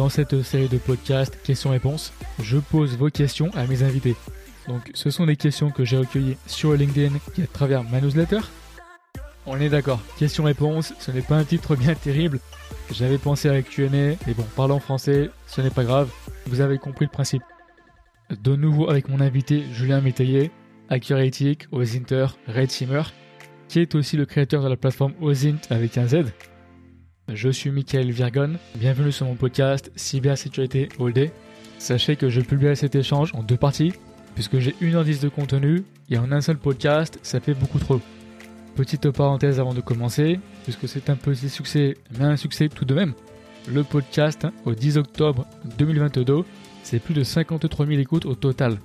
dans cette série de podcasts questions-réponses, je pose vos questions à mes invités. Donc ce sont des questions que j'ai recueillies sur LinkedIn et à travers ma newsletter. On est d'accord, questions-réponses, ce n'est pas un titre bien terrible. J'avais pensé à Q&A, mais bon, parlant français, ce n'est pas grave, vous avez compris le principe. De nouveau avec mon invité Julien Métayer, Accuratic, Ozinter, Red Simmer, qui est aussi le créateur de la plateforme Ozint avec un Z. Je suis Michael Virgon, bienvenue sur mon podcast Cybersécurité All Day. Sachez que je publie cet échange en deux parties, puisque j'ai une heure 10 de contenu, et en un seul podcast, ça fait beaucoup trop. Petite parenthèse avant de commencer, puisque c'est un petit succès, mais un succès tout de même. Le podcast, au 10 octobre 2022, c'est plus de 53 000 écoutes au total.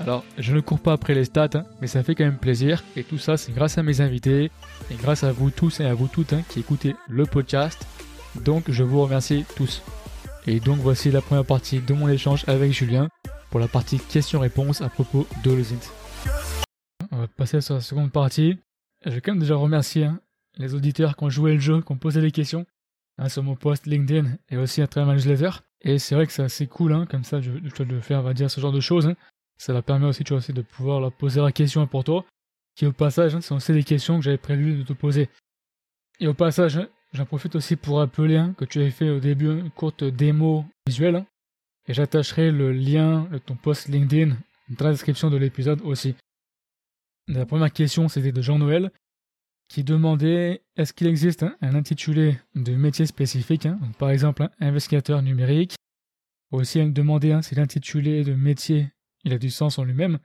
Alors, je ne cours pas après les stats, hein, mais ça fait quand même plaisir. Et tout ça, c'est grâce à mes invités et grâce à vous tous et à vous toutes hein, qui écoutez le podcast. Donc, je vous remercie tous. Et donc, voici la première partie de mon échange avec Julien pour la partie questions-réponses à propos de l'Ozint. On va passer sur la seconde partie. Je vais quand même déjà remercier hein, les auditeurs qui ont joué le jeu, qui ont posé des questions sur mon post LinkedIn et aussi à travers ma newsletter. Et c'est vrai que c'est assez cool, comme ça, je, je dois faire, on va dire, ce genre de choses. Ça leur permet aussi, tu vois, aussi de pouvoir leur poser la question pour toi, qui au passage, hein, c'est des questions que j'avais prévu de te poser. Et au passage, hein, j'en profite aussi pour rappeler hein, que tu avais fait au début une courte démo visuelle, et j'attacherai le lien de ton post LinkedIn dans la description de l'épisode aussi. La première question, c'était de Jean-Noël, qui demandait est-ce qu'il existe un intitulé de métier spécifique, par exemple investigateur numérique. Aussi, elle demandait si l'intitulé de métier il a du sens en lui-même.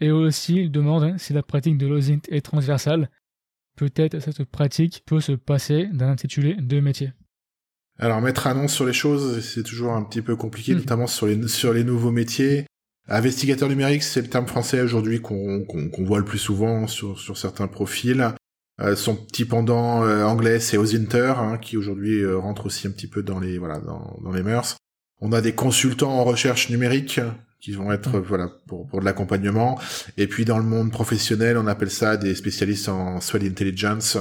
Et aussi, il demande hein, si la pratique de l'OSINT est transversale. Peut-être cette pratique peut se passer d'un intitulé de métier. Alors, mettre un nom sur les choses, c'est toujours un petit peu compliqué, hmm. notamment sur les, sur les nouveaux métiers. Investigateur numérique, c'est le terme français aujourd'hui qu'on voit le plus souvent sur, sur certains profils. Euh, son petit pendant euh, anglais, c'est Ozinter, hein, qui aujourd'hui euh, rentre aussi un petit peu dans les voilà dans, dans les mœurs. On a des consultants en recherche numérique qui vont être voilà pour, pour de l'accompagnement. Et puis dans le monde professionnel, on appelle ça des spécialistes en threat intelligence,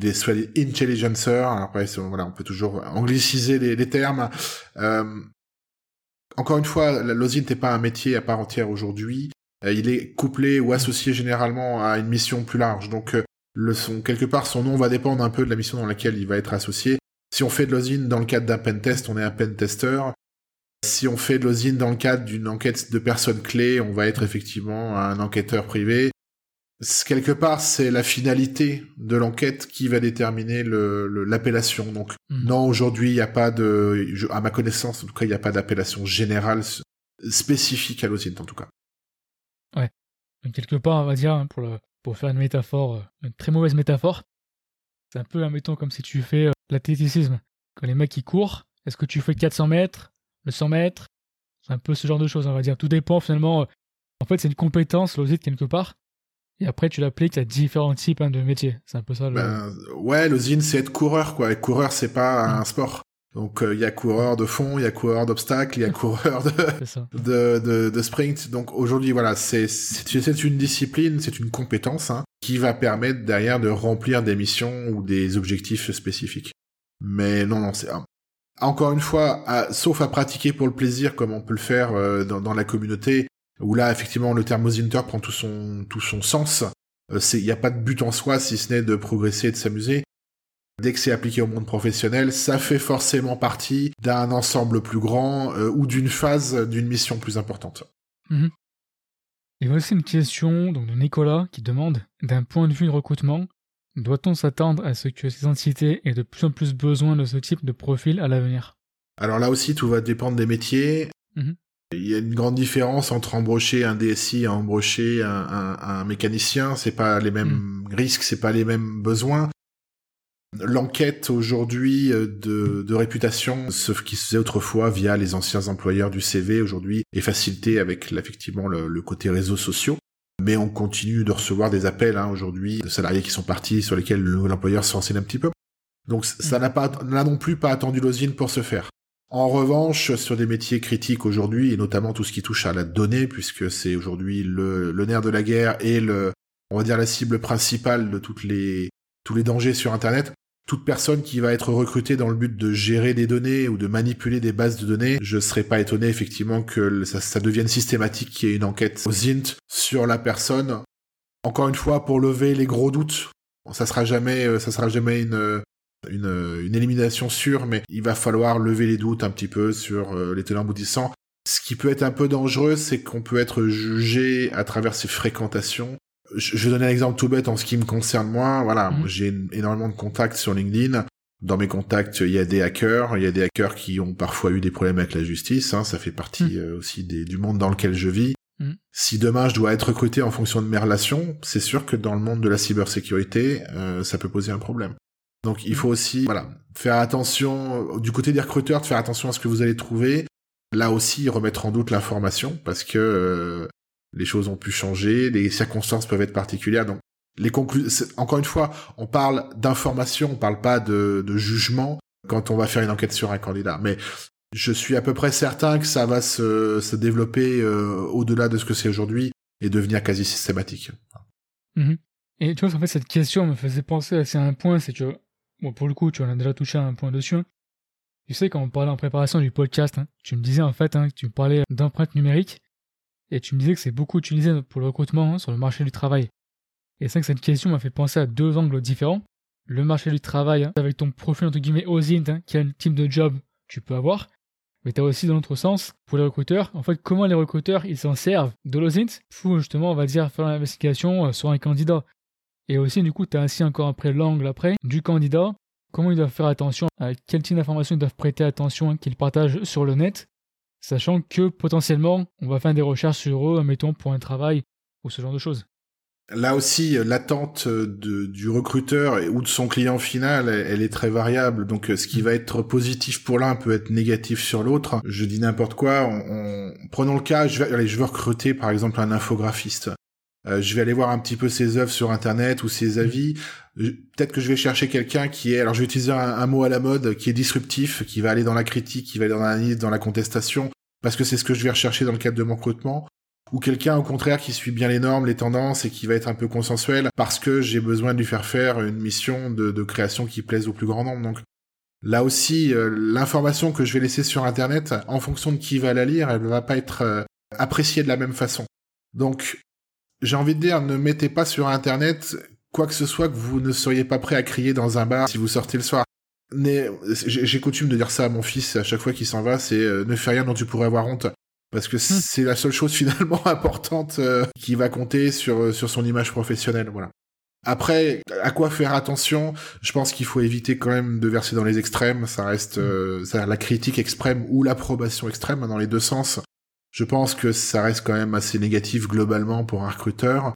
des threat intelligencers. Après, voilà, on peut toujours angliciser les, termes. Euh, encore une fois, l'OSINT n'est pas un métier à part entière aujourd'hui. Euh, il est couplé ou associé généralement à une mission plus large. Donc, euh, son, quelque part, son nom va dépendre un peu de la mission dans laquelle il va être associé. Si on fait de l'OSINT dans le cadre d'un pen test, on est un pen tester. Si on fait de l'OSIN dans le cadre d'une enquête de personnes clés, on va être effectivement un enquêteur privé. Quelque part, c'est la finalité de l'enquête qui va déterminer l'appellation. Donc, hmm. non, aujourd'hui, il n'y a pas de, à ma connaissance, en tout cas, il n'y a pas d'appellation générale spécifique à l'OSINT, en tout cas. Ouais. quelque part, on va dire, hein, pour, pour faire une métaphore, une très mauvaise métaphore, c'est un peu, admettons, comme si tu fais euh, l'athléticisme. Quand les mecs, qui courent, est-ce que tu fais 400 mètres le 100 mètres, c'est un peu ce genre de choses, on va dire. Tout dépend finalement. Euh, en fait, c'est une compétence, l'OSIT, quelque part. Et après, tu l'appliques à différents types hein, de métiers. C'est un peu ça. Le... Ben, ouais, l'OSIN, c'est être coureur, quoi. Et coureur, c'est pas un sport. Donc, euh, il y a coureur de fond, il y a coureur d'obstacle, il y a coureur de, de, de, sprint. Donc, aujourd'hui, voilà, c'est, c'est une discipline, c'est une compétence hein, qui va permettre derrière de remplir des missions ou des objectifs spécifiques. Mais non, non, c'est encore une fois, sauf à pratiquer pour le plaisir comme on peut le faire euh, dans, la communauté, où là effectivement le terme prend tout son tout son sens. Il euh, n'y a pas de but en soi si ce n'est de progresser et de s'amuser. Dès que c'est appliqué au monde professionnel, ça fait forcément partie d'un ensemble plus grand euh, ou d'une phase d'une mission plus importante. Mhm. Et voici une question donc, de Nicolas qui demande, d'un point de vue de recrutement, doit-on s'attendre à ce que ces entités aient de plus en plus besoin de ce type de profil à l'avenir? Alors là aussi, tout va dépendre des métiers. Mhm. Il y a une grande différence entre embaucher un DSI et embaucher un, un, mécanicien. C'est pas les mêmes mhm. risques, c'est pas les mêmes besoins. L'enquête aujourd'hui euh, de, de, réputation, ce qui se faisait autrefois via les anciens employeurs du CV, aujourd'hui est facilité avec effectivement le, le côté réseaux sociaux mais on continue de recevoir des appels hein, aujourd'hui de salariés qui sont partis sur lesquels l'employeur se renseigne un petit peu. Donc ça n'a pas n'a non plus pas attendu l'osine pour se faire. En revanche, sur des métiers critiques aujourd'hui, et notamment tout ce qui touche à la donnée, puisque c'est aujourd'hui le, le nerf de la guerre et le, on va dire la cible principale de toutes les tous les dangers sur Internet, toute personne qui va être recrutée dans le but de gérer des données ou de manipuler des bases de données, je serais pas étonné effectivement que ça, devienne systématique qu'il y ait une enquête au ZINT sur la personne. Encore une fois, pour lever les gros doutes, ça sera jamais, euh, ça sera jamais une, une, une élimination sûre, mais il va falloir lever les doutes un petit peu sur euh, les tenants aboutissants. Ce qui peut être un peu dangereux, c'est qu'on peut être jugé à travers ses fréquentations je vais donner un exemple tout bête en ce qui me concerne moi. Voilà, mhm. j'ai énormément de contacts sur LinkedIn. Dans mes contacts, il y a des hackers. Il y a des hackers qui ont parfois eu des problèmes avec la justice. Hein, ça fait partie mhm. euh, aussi du monde dans lequel je vis. Mhm. Si demain je dois être recruté en fonction de mes relations, c'est sûr que dans le monde de la cybersécurité, euh, ça peut poser un problème. Donc il faut aussi, voilà, faire attention du côté des recruteurs, de faire attention à ce que vous allez trouver. Là aussi, remettre en doute l'information parce que euh, les choses ont pu changer, les circonstances peuvent être particulières. Donc, les conclusions, encore une fois, on parle d'information, on parle pas de, jugement quand on va faire une enquête sur un candidat. Mais je suis à peu près certain que ça va se, développer euh, au-delà de ce que c'est aujourd'hui et devenir quasi systématique. Mhm. Et tu vois, en fait, cette question me faisait penser à un point, c'est que, bon, pour le coup, tu en as déjà touché un point dessus. Hein. Tu sais, quand on parlait en préparation du podcast, hein, tu me disais en fait, hein, que tu parlais d'empreinte numérique. Et tu me disais que c'est beaucoup utilisé pour le recrutement hein, sur le marché du travail. Et c'est que cette question m'a fait penser à deux angles différents. Le marché du travail, hein, avec ton profil entre guillemets OSINT, hein, quel type de job tu peux avoir. Mais tu as aussi dans l'autre sens, pour les recruteurs, en fait, comment les recruteurs, ils s'en servent de l'OSINT pour justement, on va dire, faire l'investigation euh, sur un candidat. Et aussi, du coup, tu as ainsi encore après l'angle après du candidat, comment ils doivent faire attention, à quel type d'informations ils doivent prêter attention qu'ils partagent sur le net, sachant que potentiellement on va faire des recherches sur eux, mettons pour un travail ou ce genre de choses. Là aussi, l'attente du recruteur ou de son client final, elle, est très variable. Donc, ce qui va être positif pour l'un peut être négatif sur l'autre. Je dis n'importe quoi. Prenons le cas, je vais, je veux recruter par exemple un infographiste. Euh, je vais aller voir un petit peu ses œuvres sur internet ou ses avis. Peut-être que je vais chercher quelqu'un qui est, alors je vais utiliser un, mot à la mode, qui est disruptif, qui va aller dans la critique, qui va aller dans l'analyse, dans la contestation, parce que c'est ce que je vais rechercher dans le cadre de mon recrutement. Ou quelqu'un au contraire qui suit bien les normes, les tendances et qui va être un peu consensuel parce que j'ai besoin de lui faire faire une mission de, création qui plaise au plus grand nombre. Donc là aussi, euh, l'information que je vais laisser sur Internet, en fonction de qui va la lire, elle ne va pas être euh, appréciée de la même façon. Donc j'ai envie de dire, ne mettez pas sur Internet quoi que ce soit que vous ne seriez pas prêt à crier dans un bar si vous sortez le soir. J'ai coutume de dire ça à mon fils à chaque fois qu'il s'en va, c'est euh, ne fais rien dont tu pourrais avoir honte. Parce que hmm. c'est la seule chose finalement importante euh, qui va compter sur, euh, sur son image professionnelle. Voilà. Après, à quoi faire attention? Je pense qu'il faut éviter quand même de verser dans les extrêmes. Ça reste hmm. ça, la critique extrême ou l'approbation extrême dans les deux sens. Je pense que ça reste quand même assez négatif globalement pour un recruteur.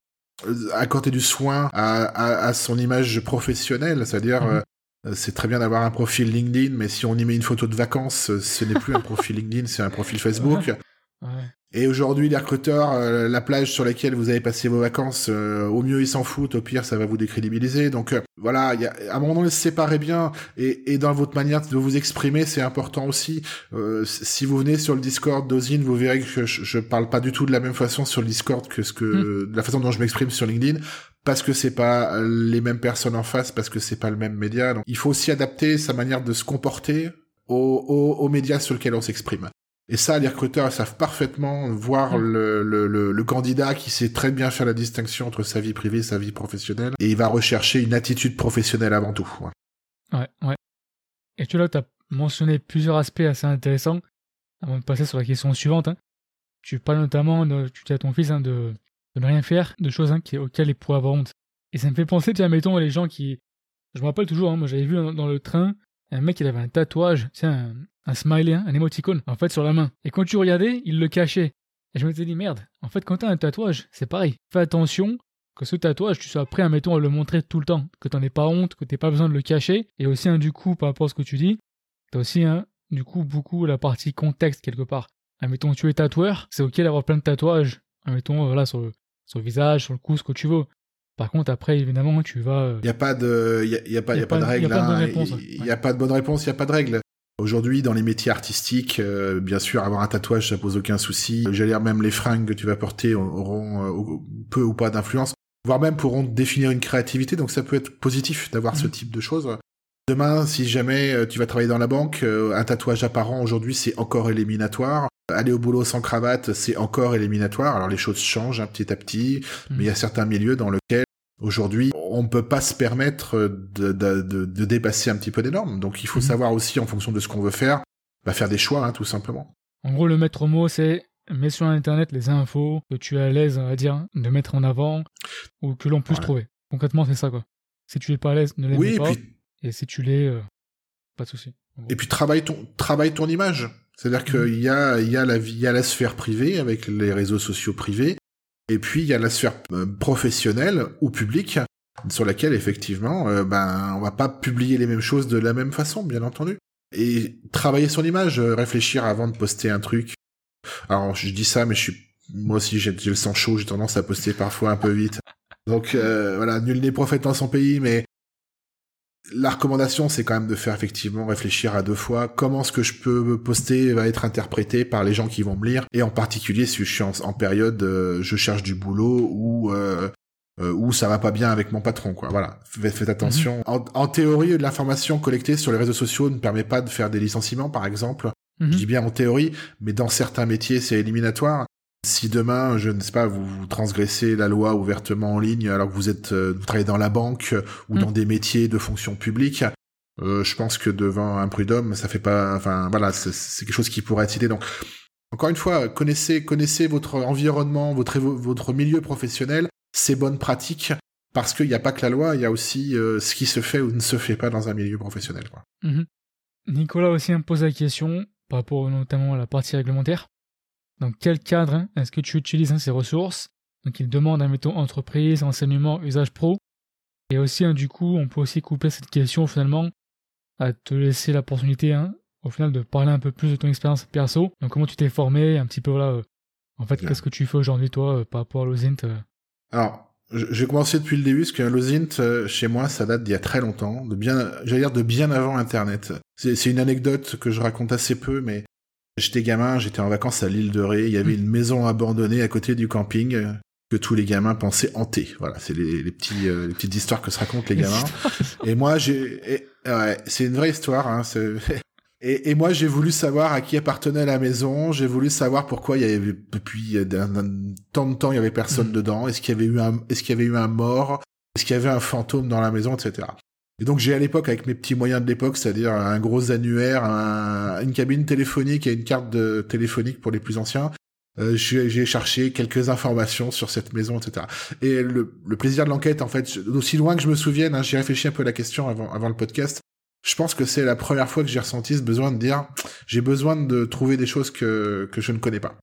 Accorder du soin à, à, son image professionnelle, c'est-à-dire mhm. Euh, c'est très bien d'avoir un profil LinkedIn, mais si on y met une photo de vacances, ce n'est plus un profil LinkedIn, c'est un profil Facebook. Ouais. Et aujourd'hui, les recruteurs, euh, la plage sur laquelle vous avez passé vos vacances, euh, au mieux ils s'en foutent, au pire ça va vous décrédibiliser. Donc euh, voilà, y a, à un moment donné, se séparer bien et, et, dans votre manière de vous exprimer, c'est important aussi. si vous venez sur le Discord d'Ozin, vous verrez que je, je, parle pas du tout de la même façon sur le Discord que ce que hmm. la façon dont je m'exprime sur LinkedIn parce que c'est pas les mêmes personnes en face, parce que c'est pas le même média. Donc il faut aussi adapter sa manière de se comporter aux, aux, aux médias sur lesquels on s'exprime. Et ça, les recruteurs savent parfaitement voir mm. le, le, le, candidat qui sait très bien faire la distinction entre sa vie privée et sa vie professionnelle. Et il va rechercher une attitude professionnelle avant tout. Ouais, ouais. Et tu là, tu as mentionné plusieurs aspects assez intéressants avant de passer sur la question suivante. Hein. Tu parles notamment, de, tu dis à ton fils hein, de, de ne rien faire, de choses hein, auxquelles il pourrait avoir honte. Et ça me fait penser, tiens, mettons, les gens qui... Je me rappelle toujours, hein, moi j'avais vu dans, le train un mec, il avait un tatouage, tiens, un smiley, hein, un émoticône, en fait, sur la main. Et quand tu regardais, il le cachait. Et je me suis dit, merde, en fait, quand t'as un tatouage, c'est pareil. Fais attention que ce tatouage, tu sois prêt, mettons, à le montrer tout le temps. Que t'en aies pas honte, que t'aies pas besoin de le cacher. Et aussi, un du coup, par rapport à ce que tu dis, t'as aussi, un du coup, beaucoup la partie contexte, quelque part. Admettons, tu es tatoueur, c'est ok d'avoir plein de tatouages. Admettons, voilà, sur le, sur le visage, sur le cou, ce que tu veux. Par contre, après, évidemment, tu vas. Il n'y a pas de, y a, pas, y a, pas, de règle. Il n'y a, pas de bonne réponse. Il n'y a pas de bonne réponse, il n'y a pas de règle. Aujourd'hui, dans les métiers artistiques, euh, bien sûr, avoir un tatouage, ça pose aucun souci. J'allais dire même les fringues que tu vas porter auront euh, peu ou pas d'influence, voire même pourront définir une créativité. Donc ça peut être positif d'avoir ce mhm. type de choses. Demain, si jamais euh, tu vas travailler dans la banque, euh, un tatouage apparent aujourd'hui, c'est encore éliminatoire. Aller au boulot sans cravate, c'est encore éliminatoire. Alors les choses changent hein, petit à petit, mais il y a certains milieux dans lesquels aujourd'hui on ne peut pas se permettre de, de, de, dépasser un petit peu des normes. Donc il faut savoir aussi, en fonction de ce qu'on veut faire, bah, faire des choix, hein, tout simplement. En gros, le maître mot, c'est mets sur Internet les infos que tu es à l'aise, va dire, de mettre en avant ou que l'on puisse trouver. Concrètement, c'est ça, quoi. Si tu es pas à l'aise, ne les oui, pas. Et si tu l'es, euh, pas de souci. Et puis travaille ton travaille ton image. C'est-à-dire qu'il mhm. y a il y a la vie, il y a la sphère privée avec les réseaux sociaux privés, et puis il y a la sphère euh, professionnelle ou publique sur laquelle effectivement, euh, ben on va pas publier les mêmes choses de la même façon, bien entendu. Et travailler son image, réfléchir avant de poster un truc. Alors je dis ça, mais je suis moi aussi j'ai le sang chaud, j'ai tendance à poster parfois un peu vite. Donc voilà, nul n'est prophète dans son pays, mais la recommandation, c'est quand même de faire effectivement réfléchir à deux fois comment ce que je peux poster va être interprété par les gens qui vont me lire, et en particulier si je suis en, période euh, je cherche du boulot ou euh, euh, ou ça va pas bien avec mon patron, quoi. Voilà, faites, attention. Mhm. En, théorie, l'information collectée sur les réseaux sociaux ne permet pas de faire des licenciements, par exemple. Mhm. Je dis bien en théorie, mais dans certains métiers, c'est éliminatoire. Si demain, je ne sais pas, vous, transgressez la loi ouvertement en ligne alors que vous êtes euh, vous travaillez dans la banque euh, ou mm. dans des métiers de fonction publique, euh, je pense que devant un prud'homme, ça fait pas, enfin voilà, c'est quelque chose qui pourrait être cité. Donc encore une fois, connaissez connaissez votre environnement, votre votre milieu professionnel, ses bonnes pratiques, parce qu'il n'y a pas que la loi, il y a aussi ce qui se fait ou ne se fait pas dans un milieu professionnel. Quoi. Mm-hmm. Nicolas aussi me pose la question par rapport notamment à la partie réglementaire dans quel cadre hein, est-ce que tu utilises hein, ces ressources? Donc il demande, admettons, entreprise, enseignement, usage pro. Et aussi, hein, du coup, on peut aussi couper cette question finalement à te laisser l'opportunité, au final, de parler un peu plus de ton expérience perso. Donc comment tu t'es formé, un petit peu, voilà, euh, en fait, qu'est-ce que tu fais aujourd'hui, toi, euh, par rapport à l'OSINT euh? Alors, j'ai commencé depuis le début, parce que l'OSINT, chez moi, ça date d'il y a très longtemps, de bien, j'allais dire de bien avant Internet. C'est une anecdote que je raconte assez peu, mais J'étais gamin, j'étais en vacances à l'île de Ré, il y avait une maison abandonnée à côté du camping euh, que tous les gamins pensaient hanter. Voilà, c'est les, petits euh, les petites histoires que se racontent les gamins. et moi j'ai ouais, c'est une vraie histoire hein, et, et, moi j'ai voulu savoir à qui appartenait la maison, j'ai voulu savoir pourquoi il y avait depuis tant de temps il y avait personne mm. dedans, est-ce qu'il y avait eu un est-ce qu'il y avait eu un mort, est-ce qu'il y avait un fantôme dans la maison, etc. Et donc j'ai à l'époque, avec mes petits moyens de l'époque, c'est-à-dire un gros annuaire, une cabine téléphonique et une carte téléphonique pour les plus anciens, euh, j'ai cherché quelques informations sur cette maison, etc. Et le, plaisir de l'enquête, en fait, aussi loin que je me souvienne, hein, j'ai réfléchi un peu à la question avant, avant le podcast. Je pense que c'est la première fois que j'ai ressenti ce besoin de dire, j'ai besoin de trouver des choses que, que je ne connais pas.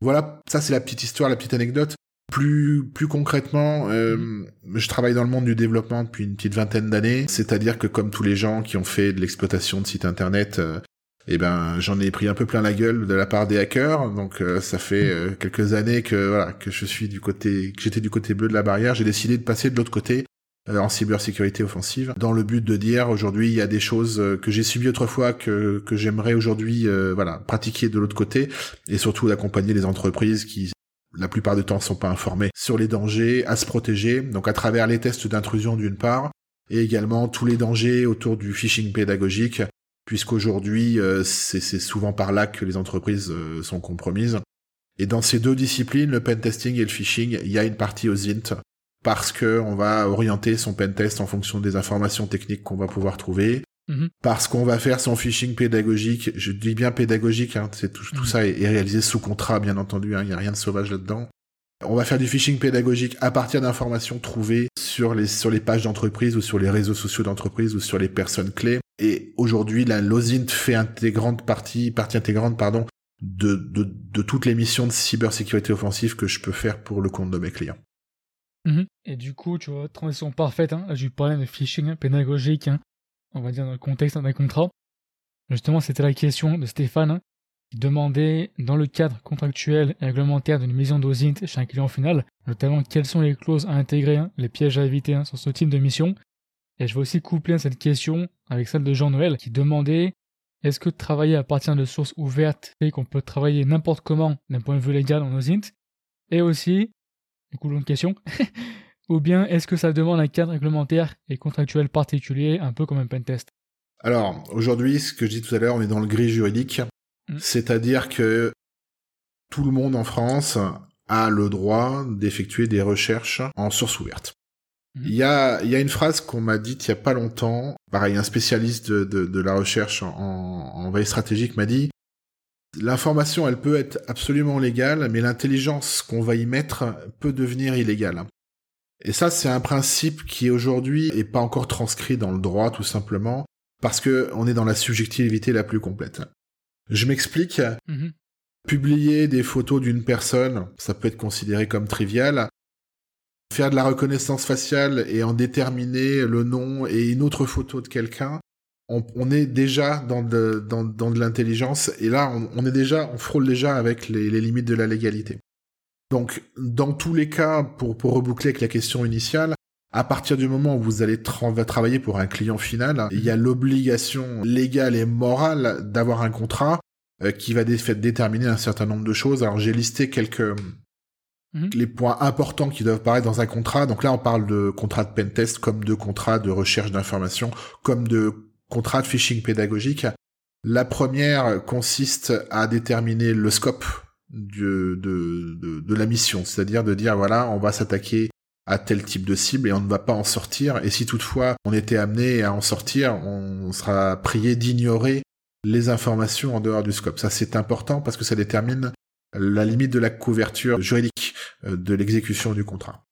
Voilà, ça c'est la petite histoire, la petite anecdote. Plus, plus concrètement, euh, je travaille dans le monde du développement depuis une petite vingtaine d'années, c'est-à-dire que comme tous les gens qui ont fait de l'exploitation de sites internet, euh, eh ben j'en ai pris un peu plein la gueule de la part des hackers. Donc euh, ça fait euh, quelques années que voilà que je suis du côté, que j'étais du côté bleu de la barrière. J'ai décidé de passer de l'autre côté en cybersécurité offensive, dans le but de dire aujourd'hui il y a des choses que j'ai subies autrefois que que j'aimerais aujourd'hui voilà pratiquer de l'autre côté et surtout d'accompagner les entreprises qui la plupart du temps sont pas informés sur les dangers, à se protéger, donc à travers les tests d'intrusion d'une part, et également tous les dangers autour du phishing pédagogique, puisqu'aujourd'hui euh, c'est souvent par là que les entreprises euh, sont compromises. Et dans ces deux disciplines, le pentesting et le phishing, il y a une partie aux int, parce que on va orienter son pentest en fonction des informations techniques qu'on va pouvoir trouver, Mhm. Parce qu'on va faire son phishing pédagogique, je dis bien pédagogique, hein, c'est tout, tout, mhm. ça est, réalisé sous contrat, bien entendu, hein, il n'y a rien de sauvage là-dedans. On va faire du phishing pédagogique à partir d'informations trouvées sur les, sur les pages d'entreprise ou sur les réseaux sociaux d'entreprise ou sur les personnes clés. Et aujourd'hui, la LOSINT fait intégrante partie, partie intégrante, pardon, de, de, de toutes les missions de cybersécurité offensive que je peux faire pour le compte de mes clients. Mhm. Et du coup, tu vois, transition parfaite, hein, je parlais de phishing pédagogique, hein, on va dire dans le contexte d'un contrat. Justement, c'était la question de Stéphane qui demandait, dans le cadre contractuel et réglementaire d'une mission d'OSINT chez un client final, notamment quelles sont les clauses à intégrer, hein, les pièges à éviter hein, sur ce type de mission. Et je vais aussi coupler cette question avec celle de Jean-Noël qui demandait est-ce que travailler à partir de sources ouvertes fait qu'on peut travailler n'importe comment d'un point de vue légal en OSINT Et aussi, du coup, question, Ou bien est-ce que ça demande un cadre réglementaire et contractuel particulier, un peu comme un pentest? Alors, aujourd'hui, ce que je dis tout à l'heure, on est dans le gris juridique. Mm. C'est-à-dire que tout le monde en France a le droit d'effectuer des recherches en source ouverte. Mm. Il y a, il y a une phrase qu'on m'a dite il y a pas longtemps. Pareil, un spécialiste de, de, la recherche en, en veille stratégique m'a dit l'information, elle peut être absolument légale, mais l'intelligence qu'on va y mettre peut devenir illégale. Et ça, c'est un principe qui aujourd'hui est pas encore transcrit dans le droit, tout simplement, parce que on est dans la subjectivité la plus complète. Je m'explique. Mhm. Publier des photos d'une personne, ça peut être considéré comme trivial. Faire de la reconnaissance faciale et en déterminer le nom et une autre photo de quelqu'un, on, est déjà dans de, dans, de l'intelligence et là, on, est déjà, on frôle déjà avec les limites de la légalité. Donc, dans tous les cas, pour, pour reboucler avec la question initiale, à partir du moment où vous allez travailler pour un client final, il y a l'obligation légale et morale d'avoir un contrat euh, qui va déterminer un certain nombre de choses. Alors j'ai listé quelques mhm. les points importants qui doivent paraître dans un contrat. Donc là, on parle de contrat de pentest comme de contrat de recherche d'information, comme de contrat de phishing pédagogique. La première consiste à déterminer le scope de, de, de, la mission, c'est-à-dire de dire voilà, on va s'attaquer à tel type de cible et on ne va pas en sortir. Et si toutefois on était amené à en sortir, on sera prié d'ignorer les informations en dehors du scope. Ça c'est important parce que ça détermine la limite de la couverture juridique euh, de l'exécution du contrat.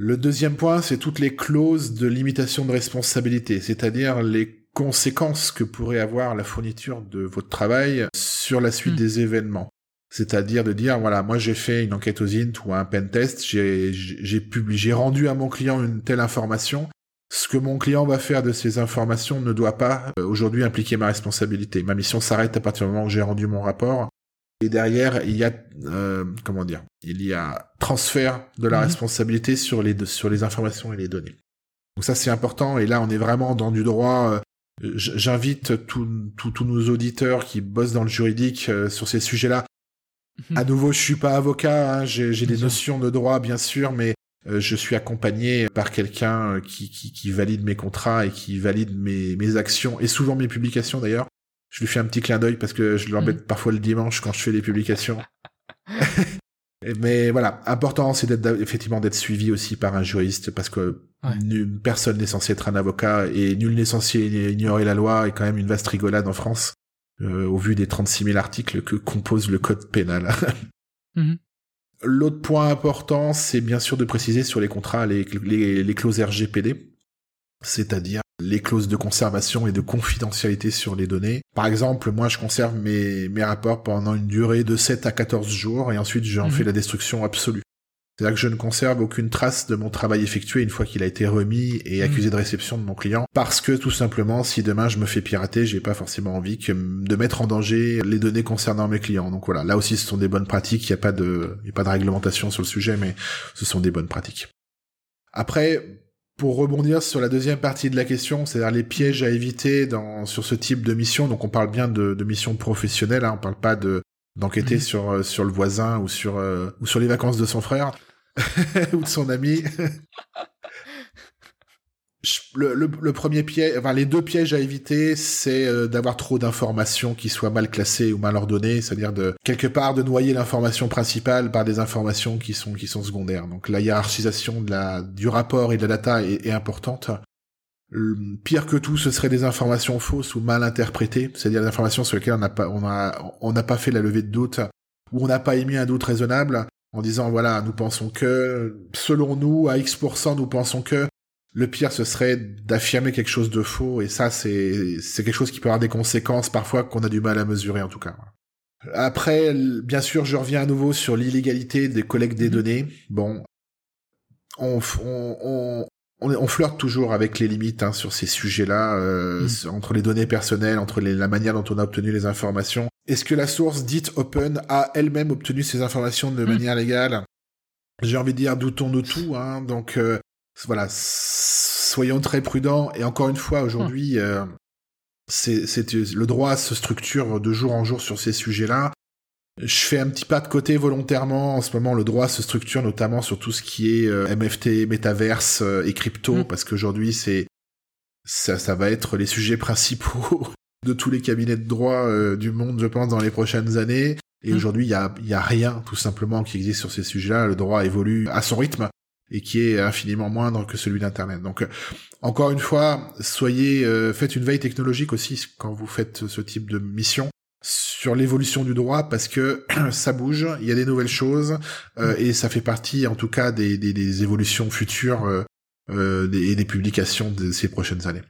Le deuxième point, c'est toutes les clauses de limitation de responsabilité, c'est-à-dire les conséquences que pourrait avoir la fourniture de votre travail sur la suite hmm. des événements. C'est-à-dire de dire, voilà, moi j'ai fait une enquête aux int ou un pen test, j'ai, j'ai rendu à mon client une telle information. Ce que mon client va faire de ces informations ne doit pas euh, aujourd'hui impliquer ma responsabilité. Ma mission s'arrête à partir du moment où j'ai rendu mon rapport. Et derrière, il y a, euh, comment dire, il y a transfert de la mhm. responsabilité sur les, sur les informations et les données. Donc ça c'est important. Et là, on est vraiment dans du droit. Euh, j'invite tous nos auditeurs qui bossent dans le juridique sur ces sujets-là à nouveau, je suis pas avocat, hein, j'ai des notions de droit bien sûr, mais euh, je suis accompagné par quelqu'un euh, qui, qui, qui, valide mes contrats et qui valide mes, mes actions et souvent mes publications d'ailleurs. Je lui fais un petit clin d'œil parce que je l'embête mhm. parfois le dimanche quand je fais des publications. Mais voilà, important c'est d'être effectivement d'être suivi aussi par un juriste parce que personne n'est censé être un avocat et nul n'est censé ignorer la loi et quand même une vaste rigolade en France. Euh, au vu des 36 000 articles que compose le code pénal. Mhm. L'autre point important, c'est bien sûr de préciser sur les contrats les, les, clauses RGPD, c'est-à-dire les clauses de conservation et de confidentialité sur les données. Par exemple, moi, je conserve mes, mes rapports pendant une durée de 7 à 14 jours et ensuite j'en mhm. fais la destruction absolue. C'est-à-dire que je ne conserve aucune trace de mon travail effectué une fois qu'il a été remis et mmh. accusé de réception de mon client, parce que tout simplement, si demain je me fais pirater, j'ai pas forcément envie que de mettre en danger les données concernant mes clients. Donc voilà, là aussi, ce sont des bonnes pratiques. Il n'y a pas de, il y a pas de réglementation sur le sujet, mais ce sont des bonnes pratiques. Après, pour rebondir sur la deuxième partie de la question, c'est-à-dire les pièges à éviter dans, sur ce type de mission. Donc on parle bien de, de mission professionnelle, hein, on parle pas de d'enquêter mmh. sur euh, sur le voisin ou sur euh, ou sur les vacances de son frère. ou de son ami. le, premier piège, enfin les deux pièges à éviter, c'est euh, d'avoir trop d'informations qui soient mal classées ou mal ordonnées, c'est-à-dire de quelque part de noyer l'information principale par des informations qui sont qui sont secondaires. Donc la hiérarchisation du rapport et de la data est, importante. pire que tout, ce serait des informations fausses ou mal interprétées, c'est-à-dire des informations sur lesquelles on n'a pas on n'a pas fait la levée de doute ou on n'a pas émis un doute raisonnable en disant voilà, nous pensons que, selon nous, à X%, nous pensons que, le pire ce serait d'affirmer quelque chose de faux, et ça c'est, c'est quelque chose qui peut avoir des conséquences parfois qu'on a du mal à mesurer en tout cas. Après, bien sûr, je reviens à nouveau sur l'illégalité des collectes des mmh. données. Bon, on, on, on, on, flirte toujours avec les limites hein, sur ces sujets-là, euh, mm. entre les données personnelles, entre la manière dont on a obtenu les informations. Est-ce que la source dite open a elle-même obtenu ces informations de mm. manière légale? J'ai envie de dire, doutons-nous tout. Hein, donc euh, voilà, soyons très prudents. Et encore une fois, aujourd'hui, mm. euh, c'est le droit se structure de jour en jour sur ces sujets-là. Je fais un petit pas de côté volontairement. En ce moment, le droit se structure notamment sur tout ce qui est euh, MFT, métaverse euh, et crypto, mm. parce qu'aujourd'hui, c'est ça, ça va être les sujets principaux de tous les cabinets de droit euh, du monde, je pense, dans les prochaines années. Et mm. aujourd'hui, il y a, y a rien, tout simplement, qui existe sur ces sujets-là. Le droit évolue à son rythme et qui est infiniment moindre que celui d'Internet. Donc, encore une fois, soyez, faites une veille technologique aussi quand vous faites ce type de mission sur l'évolution du droit parce que ça bouge, il y a des nouvelles choses euh, mm. et ça fait partie en tout cas des, des, des évolutions futures euh, euh, et des publications de ces prochaines années.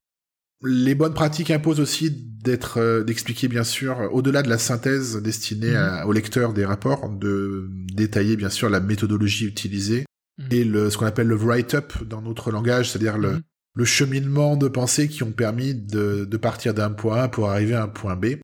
Les bonnes pratiques imposent aussi d'être euh, d'expliquer bien sûr au-delà de la synthèse destinée mm. au lecteur des rapports, de détailler bien sûr la méthodologie utilisée mm. et le ce qu'on appelle le write-up dans notre langage, c'est-à-dire le le cheminement de pensée qui ont permis de, de partir d'un point A pour arriver à un point B.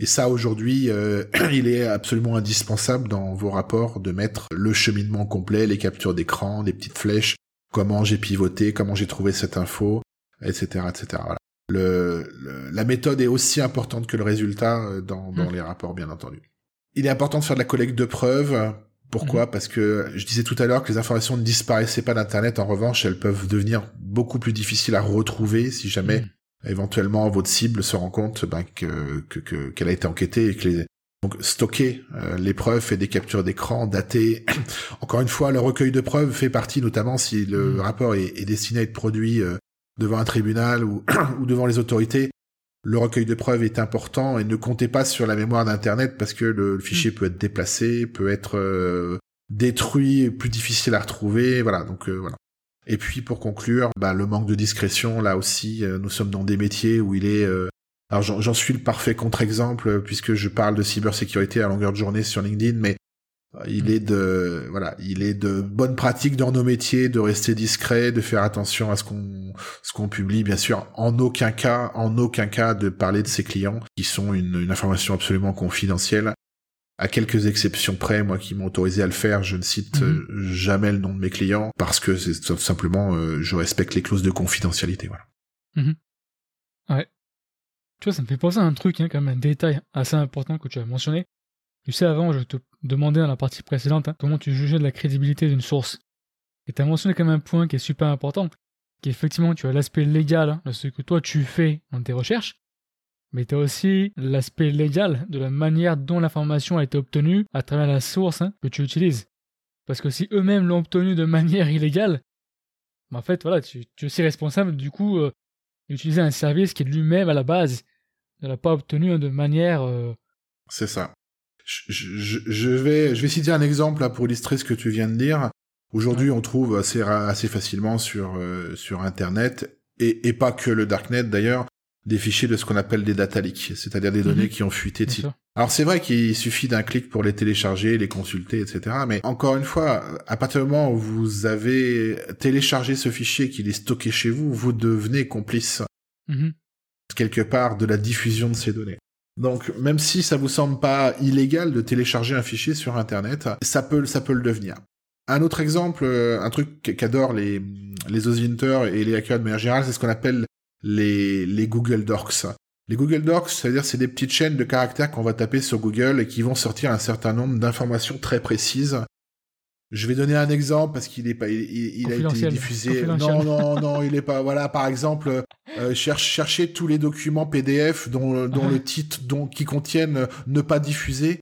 Et ça, aujourd'hui, euh, il est absolument indispensable dans vos rapports de mettre le cheminement complet, les captures d'écran, les petites flèches, comment j'ai pivoté, comment j'ai trouvé cette info, etc., etc. Voilà. Le, la méthode est aussi importante que le résultat euh, dans, dans mmh. les rapports, bien entendu. Il est important de faire de la collecte de preuves. Pourquoi? Mmh. Parce que je disais tout à l'heure que les informations ne disparaissaient pas d'Internet. En revanche, elles peuvent devenir beaucoup plus difficiles à retrouver si jamais mmh éventuellement votre cible se rend compte ben, que qu'elle a été enquêtée et que les donc stocker euh, les preuves, fait des captures d'écran, dater. Encore une fois, le recueil de preuves fait partie, notamment si le mm. rapport est, destiné à être produit euh, devant un tribunal ou, ou devant les autorités. Le recueil de preuves est important et ne comptez pas sur la mémoire d'Internet parce que le, fichier mm. peut être déplacé, peut être euh, détruit, plus difficile à retrouver. Voilà, donc voilà. Et puis pour conclure, bah, le manque de discrétion, là aussi, euh, nous sommes dans des métiers où il est... Euh, alors j'en suis le parfait contre-exemple euh, puisque je parle de cybersécurité à longueur de journée sur LinkedIn, mais il mm. est de voilà, il est de bonne pratique dans nos métiers de rester discret, de faire attention à ce qu'on ce qu'on publie, bien sûr, en aucun cas, en aucun cas de parler de ses clients qui sont une, une information absolument confidentielle à quelques exceptions près, moi qui m'ont autorisé à le faire, je ne cite mhm. euh, jamais le nom de mes clients parce que c'est tout simplement euh, je respecte les clauses de confidentialité. Voilà. Mhm. Ouais. Tu vois, ça me fait penser à un truc, hein, quand même un détail assez important que tu as mentionné. Tu sais, avant, je te demandais dans la partie précédente hein, comment tu jugeais de la crédibilité d'une source. Et tu as mentionné quand même un point qui est super important, qui est effectivement, tu as l'aspect légal hein, de ce que toi tu fais dans tes recherches, mais tu as aussi l'aspect légal de la manière dont l'information a été obtenue à travers la source hein, que tu utilises. Parce que si eux-mêmes l'ont obtenue de manière illégale, bah, en fait, voilà, tu, es aussi responsable du coup euh, d'utiliser un service qui lui-même à la base ne l'a pas obtenu de manière. Euh, C'est ça. Je, vais, je vais citer un exemple là, pour illustrer ce que tu viens de dire. Aujourd'hui, on trouve assez, assez facilement sur, euh, sur Internet, et, et pas que le Darknet d'ailleurs, des fichiers de ce qu'on appelle des data leaks, c'est-à-dire des données mhm. qui ont fuité Alors c'est vrai qu'il suffit d'un clic pour les télécharger, les consulter, etc. Mais encore une fois, à partir du moment où vous avez téléchargé ce fichier, qu'il est stocké chez vous, vous devenez complice mhm. quelque part de la diffusion de ces données. Donc même si ça vous semble pas illégal de télécharger un fichier sur Internet, ça peut, ça peut le devenir. Un autre exemple, euh, un truc qu'adorent les, les et les hackers de manière générale, c'est ce qu'on appelle les, les Google Docs. Les Google Docs, c'est-à-dire c'est des petites chaînes de caractères qu'on va taper sur Google et qui vont sortir un certain nombre d'informations très précises. Je vais donner un exemple parce qu'il est pas, il, a été diffusé. Non, non, non, il est pas. Voilà, par exemple, euh, cherche, chercher tous les documents PDF dont, dont le titre, dont qui contiennent ne pas diffuser.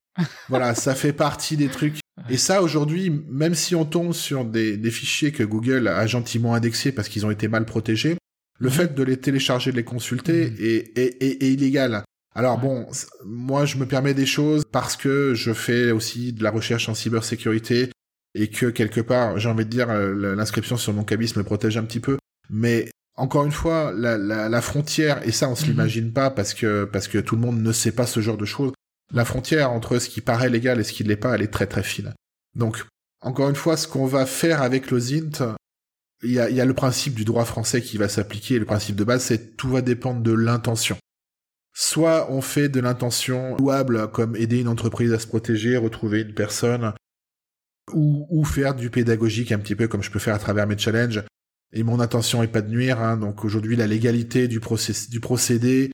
voilà, ça fait partie des trucs. Et ça, aujourd'hui, même si on tombe sur des, des fichiers que Google a gentiment indexés parce qu'ils ont été mal protégés, le fait de les télécharger, de les consulter mhm. est, est, est, illégal. Alors bon, moi je me permets des choses parce que je fais aussi de la recherche en cybersécurité et que quelque part, j'ai envie de dire, euh, l'inscription sur mon cabis me protège un petit peu. Mais encore une fois, la, la, la frontière, et ça on se mhm. l'imagine pas parce que, parce que tout le monde ne sait pas ce genre de choses, la frontière entre ce qui paraît légal et ce qui ne l'est pas, elle est très très fine. Donc, encore une fois, ce qu'on va faire avec l'OSINT, il y a, le principe du droit français qui va s'appliquer. Le principe de base, c'est tout va dépendre de l'intention. Soit on fait de l'intention louable, comme aider une entreprise à se protéger, retrouver une personne, ou, faire du pédagogique un petit peu comme je peux faire à travers mes challenges. Et mon intention est pas de nuire. Hein. donc aujourd'hui, la légalité du, procédé,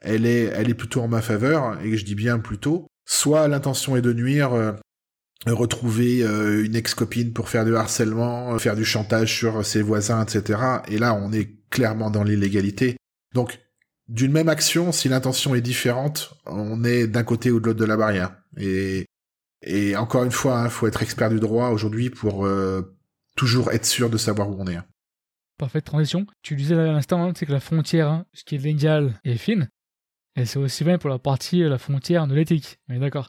elle est, elle est plutôt en ma faveur. Et je dis bien plutôt soit l'intention est de nuire, euh, retrouver euh, une ex-copine pour faire du harcèlement, faire du chantage sur ses voisins, etc. Et là, on est clairement dans l'illégalité. Donc, d'une même action, si l'intention est différente, on est d'un côté ou de l'autre de la barrière. Et, et encore une fois, il hein, faut être expert du droit aujourd'hui pour toujours être sûr de savoir où on est. Parfaite transition. Tu disais à l'instant, hein, c'est que la frontière, hein, ce qui est légal est fine. Et c'est aussi bien pour la partie, la frontière de l'éthique. On est d'accord.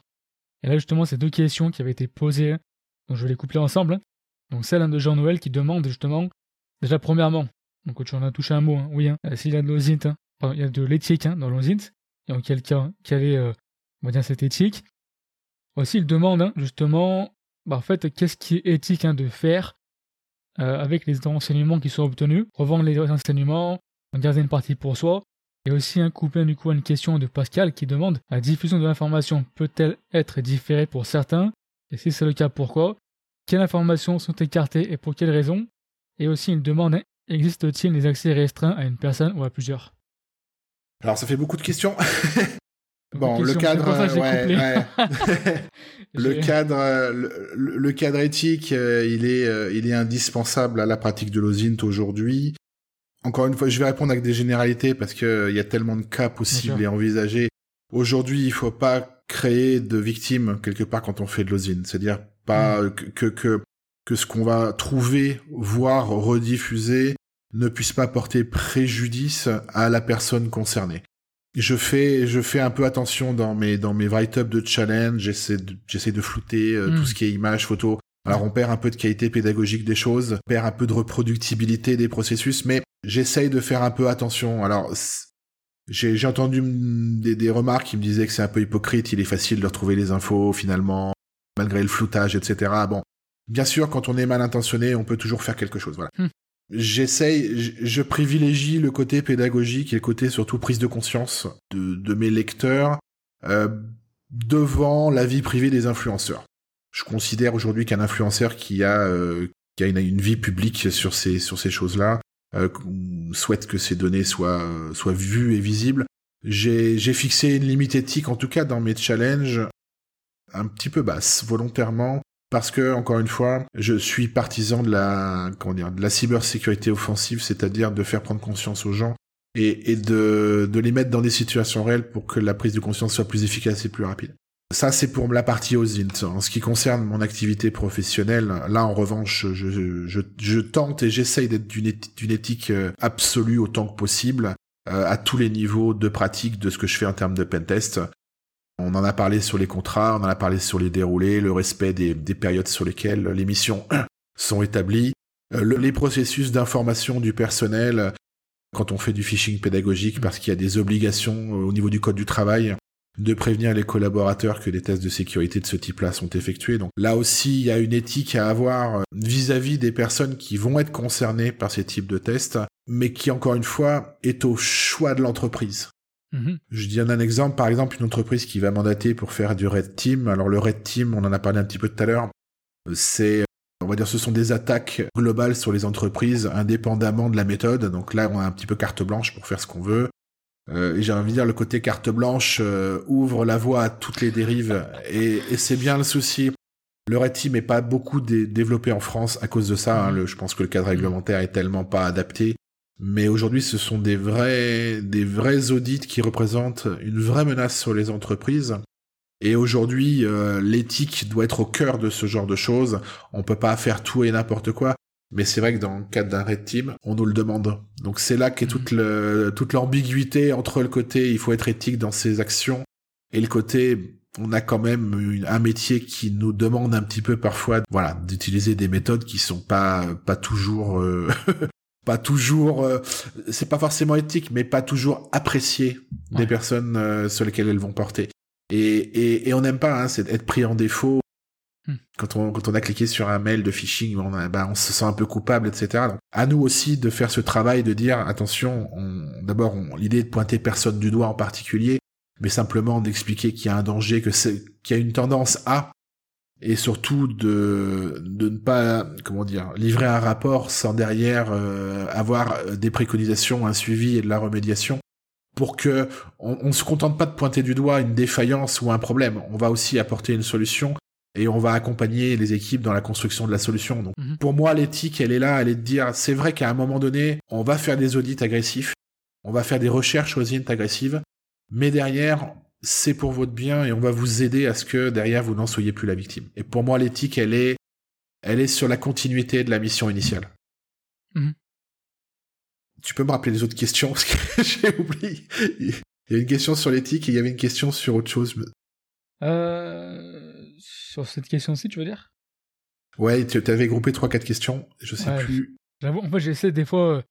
Et là, justement, c'est deux questions qui avaient été posées. Donc, je vais les coupler ensemble. Donc, celle de Jean-Noël qui demande justement, déjà, premièrement, donc tu en as touché un mot, oui, euh, s'il y a de l'osint, il y a de l'éthique dans l'osint, et en quel cas, quelle est, euh, cette éthique. Aussi, il demande, justement, bah, en fait, qu'est-ce qui est éthique de faire euh, avec les enseignements qui sont obtenus, revendre les enseignements, en garder une partie pour soi, et aussi un couplet du coup à une question de Pascal qui demande la diffusion de l'information peut-elle être différée pour certains? Et si c'est le cas, pourquoi? Quelles informations sont écartées et pour quelles raisons? Et aussi une demande existe-t-il des accès restreints à une personne ou à plusieurs? Alors ça fait beaucoup de questions. Bon, le cadre, ouais, le cadre, le, cadre éthique, euh, il est, euh, il est indispensable à la pratique de l'OSINT aujourd'hui. Encore une fois, je vais répondre avec des généralités parce que euh, il y a tellement de cas possibles et envisagés. Aujourd'hui, il faut pas créer de victimes quelque part quand on fait de l'OSINT. C'est-à-dire pas mm. que, que, que ce qu'on va trouver, voir rediffuser, ne puisse pas porter préjudice à la personne concernée je fais je fais un peu attention dans mes dans mes write-up de challenge j'essaie de j'essaie de flouter euh, tout hmm. ce qui est image photo alors on perd un peu de qualité pédagogique des choses on perd un peu de reproductibilité des processus mais j'essaye de faire un peu attention. Alors j'ai entendu des, des remarques qui me disaient que c'est un peu hypocrite il est facile de retrouver les infos finalement malgré le floutage etc bon bien sûr quand on est mal intentionné on peut toujours faire quelque chose voilà. Hmm. J'essaye, je privilégie le côté pédagogique et le côté surtout prise de conscience de, de mes lecteurs euh, devant la vie privée des influenceurs. Je considère aujourd'hui qu'un influenceur qui a euh, qui a une, vie publique sur ces sur ces choses-là euh, souhaite que ces données soient soient vues et visibles. J'ai j'ai fixé une limite éthique en tout cas dans mes challenges un petit peu basse volontairement parce que encore une fois, je suis partisan de la comment dire de la cybersécurité offensive, c'est-à-dire de faire prendre conscience aux gens et, et de, de les mettre dans des situations réelles pour que la prise de conscience soit plus efficace et plus rapide. Ça, c'est pour la partie OSINT. En ce qui concerne mon activité professionnelle, là, en revanche, je, je, tente et j'essaye d'être d'une éthique euh, absolue autant que possible euh, à tous les niveaux de pratique de ce que je fais en termes de pentest. On en a parlé sur les contrats, on en a parlé sur les déroulés, le respect des, périodes sur lesquelles les missions sont établies, euh, les processus d'information du personnel quand on fait du phishing pédagogique parce qu'il y a des obligations au niveau du code du travail de prévenir les collaborateurs que des tests de sécurité de ce type-là sont effectués. Donc là aussi, il y a une éthique à avoir euh, vis-à-vis des personnes qui vont être concernées par ces types de tests, mais qui, encore une fois, est au choix de l'entreprise. Mhm. Je dis un exemple, par exemple, une entreprise qui va mandater pour faire du Red Team. Alors le Red Team, on en a parlé un petit peu tout à l'heure, c'est, on va dire, ce sont des attaques globales sur les entreprises, indépendamment de la méthode. Donc là, on a un petit peu carte blanche pour faire ce qu'on veut. Euh, et j'ai envie de dire, le côté carte blanche euh, ouvre la voie à toutes les dérives, et, c'est bien le souci. Le Red Team n'est pas beaucoup développé en France à cause de ça. Hein. Je pense que le cadre réglementaire est tellement pas adapté mais aujourd'hui, ce sont des vrais, des vrais audits qui représentent une vraie menace sur les entreprises. Et aujourd'hui, euh, l'éthique doit être au cœur de ce genre de choses. On peut pas faire tout et n'importe quoi. Mais c'est vrai que dans le cadre d'un red team, on nous le demande. Donc c'est là qu'est toute le, toute l'ambiguïté entre le côté il faut être éthique dans ses actions et le côté on a quand même un métier qui nous demande un petit peu parfois, voilà, d'utiliser des méthodes qui sont pas pas toujours euh, pas toujours, euh, c'est pas forcément éthique, mais pas toujours apprécié des personnes euh, sur lesquelles elles vont porter. Et, et, et on n'aime pas, hein, c'est être pris en défaut. Hmm. Quand on, quand on a cliqué sur un mail de phishing, on, bah, on se sent un peu coupable, etc. Donc, à nous aussi de faire ce travail de dire, attention, d'abord, l'idée de pointer personne du doigt en particulier, mais simplement d'expliquer qu'il y a un danger, que c'est, qu'il y a une tendance à, et surtout de, de ne pas comment dire livrer un rapport sans derrière euh, avoir des préconisations, un suivi et de la remédiation. pour que on, ne se contente pas de pointer du doigt une défaillance ou un problème. On va aussi apporter une solution et on va accompagner les équipes dans la construction de la solution. Donc, mhm. pour moi, l'éthique, elle est là, elle est de dire, c'est vrai qu'à un moment donné, on va faire des audits agressifs, on va faire des recherches aux agressives, mais derrière, c'est pour votre bien et on va vous aider à ce que derrière vous n'en soyez plus la victime. Et pour moi, l'éthique, elle est, elle est sur la continuité de la mission initiale. Mhm. Tu peux me rappeler les autres questions parce que j'ai oublié. Il y a une question sur l'éthique et il y avait une question sur autre chose. Euh, sur cette question-ci, tu veux dire? Ouais, tu avais groupé 3-4 questions, je sais plus. J'avoue, en fait, j'essaie des fois, euh,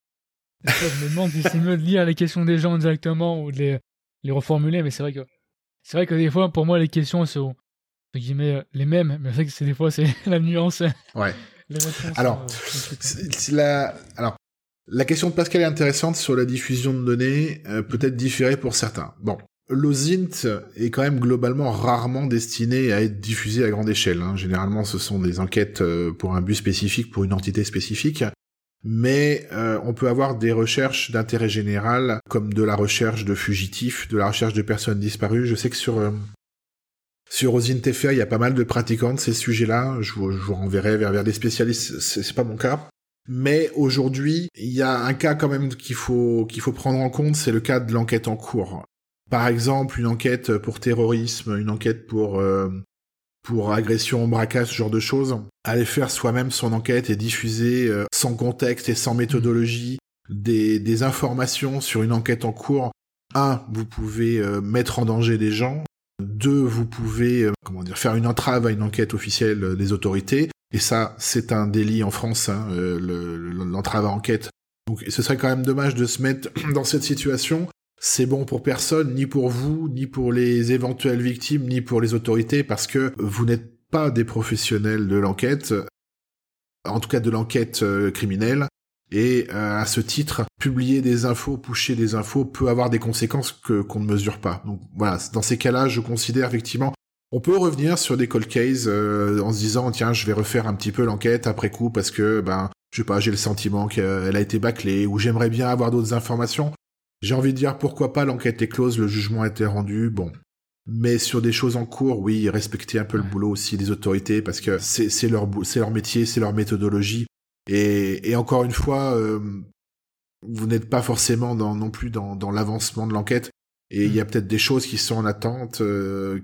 des fois, je me demande si c'est mieux de lire les questions des gens directement ou de les, les reformuler, mais c'est vrai que c'est vrai que des fois, pour moi, les questions sont guillemets euh, les mêmes, mais c'est vrai que c'est des fois c'est la nuance. Ouais. alors, euh, la, alors, la question de Pascal est intéressante sur la diffusion de données, peut-être différée pour certains. Bon, L'OSINT est quand même globalement rarement destiné à être diffusé à grande échelle. Hein. Généralement, ce sont des enquêtes euh, pour un but spécifique, pour une entité spécifique. Mais euh, on peut avoir des recherches d'intérêt général, comme de la recherche de fugitifs, de la recherche de personnes disparues. Je sais que sur euh, sur il y a pas mal de pratiquants de ces sujets-là. Je vous, renverrai vers, vers des spécialistes. C'est pas mon cas. Mais aujourd'hui, il y a un cas quand même qu'il qu'il faut prendre en compte, c'est le cas de l'enquête en cours par exemple une enquête pour terrorisme, une enquête pour euh, pour agression, braquage, ce genre de choses, aller faire soi-même son enquête et diffuser euh, sans contexte et sans méthodologie des, informations sur une enquête en cours. Un, vous pouvez euh, mettre en danger des gens. Deux, vous pouvez comment dire faire une entrave à une enquête officielle des autorités. Et ça, c'est un délit en France, hein, l'entrave à enquête. Donc, ce serait quand même dommage de se mettre dans cette situation c'est bon pour personne, ni pour vous, ni pour les éventuelles victimes, ni pour les autorités, parce que vous n'êtes pas des professionnels de l'enquête, en tout cas de l'enquête euh, criminelle, et euh, à ce titre, publier des infos, pusher des infos peut avoir des conséquences que qu'on ne mesure pas. Donc voilà, dans ces cas-là, je considère effectivement on peut revenir sur des cold cases euh, en se disant tiens, je vais refaire un petit peu l'enquête après coup parce que ben je sais pas, j'ai le sentiment qu'elle a été bâclée ou j'aimerais bien avoir d'autres informations. J'ai envie de dire pourquoi pas l'enquête est close, le jugement a été rendu, bon. Mais sur des choses en cours, oui, respecter un peu le boulot aussi des autorités parce que c'est leur leur métier, c'est leur méthodologie. Et, et encore une fois, euh, vous n'êtes pas forcément dans, non plus dans, dans l'avancement de l'enquête. Et il y a hmm. peut-être des choses qui sont en attente euh,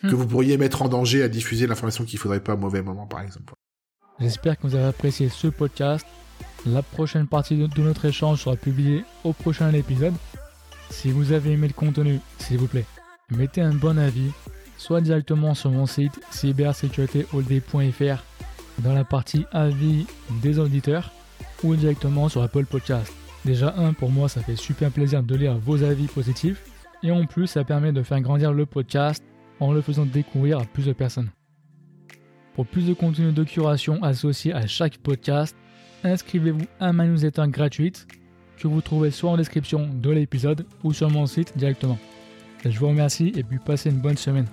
que hmm. vous pourriez mettre en danger à diffuser l'information qu'il faudrait pas au mauvais moment, par exemple. J'espère que vous avez apprécié ce podcast. La prochaine partie de notre échange sera publiée au prochain épisode. Si vous avez aimé le contenu, s'il vous plaît, mettez un bon avis, soit directement sur mon site cybersécuritéhold.fr dans la partie avis des auditeurs ou directement sur Apple Podcast. Déjà un, pour moi, ça fait super plaisir de lire vos avis positifs et en plus, ça permet de faire grandir le podcast en le faisant découvrir à plus de personnes. Pour plus de contenu de curation associé à chaque podcast, inscrivez-vous à ma newsletter gratuite que vous trouvez soit en description de l'épisode ou sur mon site directement. Je vous remercie et puis passez une bonne semaine.